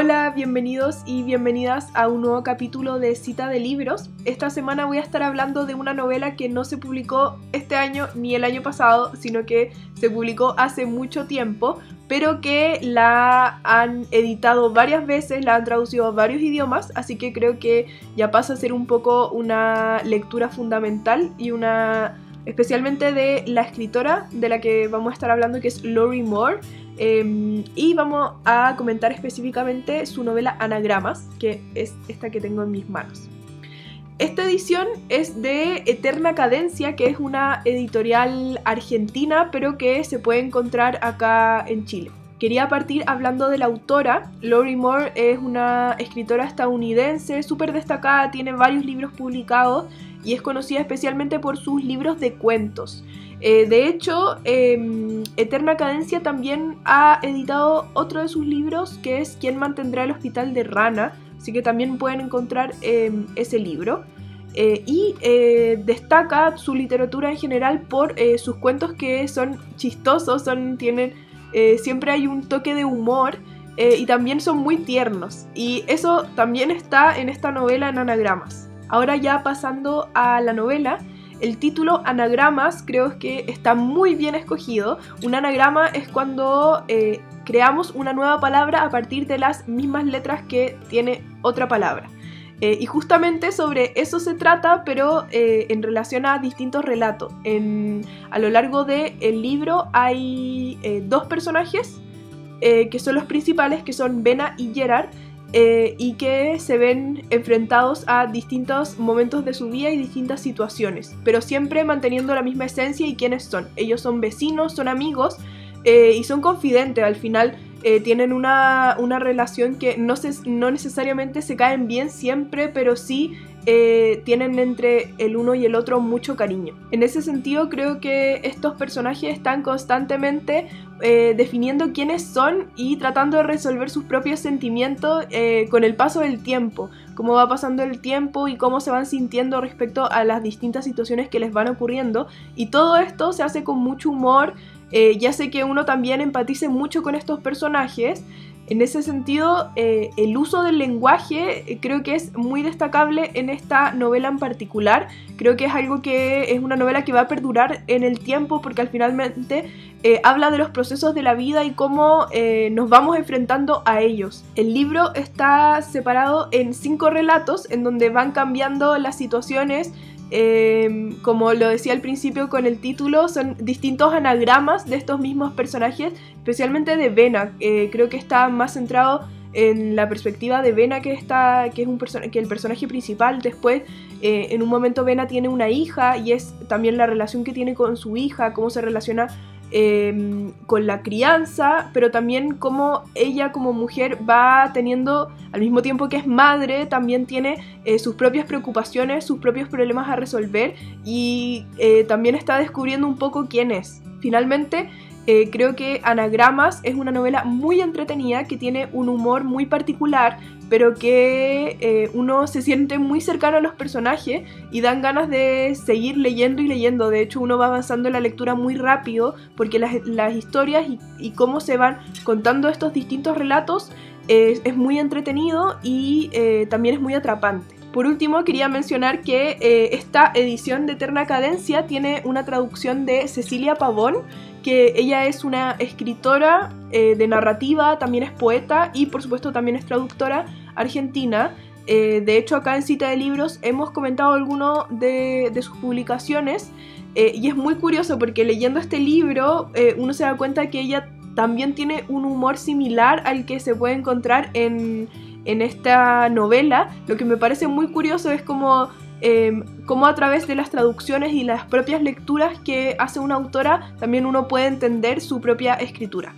Hola, bienvenidos y bienvenidas a un nuevo capítulo de Cita de Libros. Esta semana voy a estar hablando de una novela que no se publicó este año ni el año pasado, sino que se publicó hace mucho tiempo, pero que la han editado varias veces, la han traducido a varios idiomas, así que creo que ya pasa a ser un poco una lectura fundamental y una especialmente de la escritora de la que vamos a estar hablando, que es Lori Moore. Em, y vamos a comentar específicamente su novela Anagramas, que es esta que tengo en mis manos. Esta edición es de Eterna Cadencia, que es una editorial argentina, pero que se puede encontrar acá en Chile. Quería partir hablando de la autora. Lori Moore es una escritora estadounidense súper destacada, tiene varios libros publicados y es conocida especialmente por sus libros de cuentos. Eh, de hecho, em, Eterna Cadencia también ha editado otro de sus libros que es Quién mantendrá el hospital de Rana, así que también pueden encontrar em, ese libro. Eh, y eh, destaca su literatura en general por sus cuentos que son chistosos, son, tienen, siempre hay un toque de humor y también son muy tiernos. Y eso también está en esta novela en anagramas. Ahora ya pasando a la novela, el título anagramas creo que está muy bien escogido. Un anagrama es cuando eh, creamos una nueva palabra a partir de las mismas letras que tiene otra palabra. Eh, y justamente sobre eso se trata, pero eh, en relación a distintos relatos. a lo largo del libro hay dos personajes que son los principales, que son Bena y Gerard, eh, y que se ven enfrentados a distintos momentos de su vida y distintas situaciones, pero siempre manteniendo la misma esencia y quiénes son. Ellos son vecinos, son amigos eh, y son confidentes. Al final eh, tienen una, una, relación que no, se, no necesariamente se caen bien siempre, pero sí eh, tienen entre el uno y el otro mucho cariño. En ese sentido creo que estos personajes están constantemente eh, definiendo quiénes son y tratando de resolver sus propios sentimientos con el paso del tiempo, cómo va pasando el tiempo y cómo se van sintiendo respecto a las distintas situaciones que les van ocurriendo. Y todo esto se hace con mucho humor, ya sé que uno también empatice mucho con estos personajes. En ese sentido, eh, el uso del lenguaje eh, creo que es muy destacable en esta novela en particular. Creo que es algo que es una novela que va a perdurar en el tiempo porque al finalmente eh, habla de los procesos de la vida y cómo nos vamos enfrentando a ellos. El libro está separado en cinco relatos en donde van cambiando las situaciones Em, como lo decía al principio con el título, son distintos anagramas de estos mismos personajes, especialmente de Vena. Eh, creo que está más centrado en la perspectiva de Vena, que, está, que es un que el personaje principal. Después, eh, en un momento, Vena tiene una hija y es también la relación que tiene con su hija, cómo se relaciona Em, con la crianza, pero también como ella como mujer va teniendo, al mismo tiempo que es madre, también tiene eh, sus propias preocupaciones, sus propios problemas a resolver y eh, también está descubriendo un poco quién es. Finalmente, eh, creo que Anagramas es una novela muy entretenida que tiene un humor muy particular, pero que eh, uno se siente muy cercano a los personajes y dan ganas de seguir leyendo y leyendo. De hecho, uno va avanzando en la lectura muy rápido porque las, historias y, cómo se van contando estos distintos relatos es muy entretenido y eh, también es muy atrapante. Por último, quería mencionar que eh, esta edición de Eterna Cadencia tiene una traducción de Cecilia Pavón, que ella es una escritora eh, de narrativa, también es poeta y por supuesto también es traductora argentina. Eh, de hecho, acá en Cita de Libros hemos comentado algunas de, sus publicaciones y es muy curioso porque leyendo este libro uno se da cuenta que ella también tiene un humor similar al que se puede encontrar en en esta novela, lo que me parece muy curioso es como, em, como a través de las traducciones y las propias lecturas que hace una autora, también uno puede entender su propia escritura.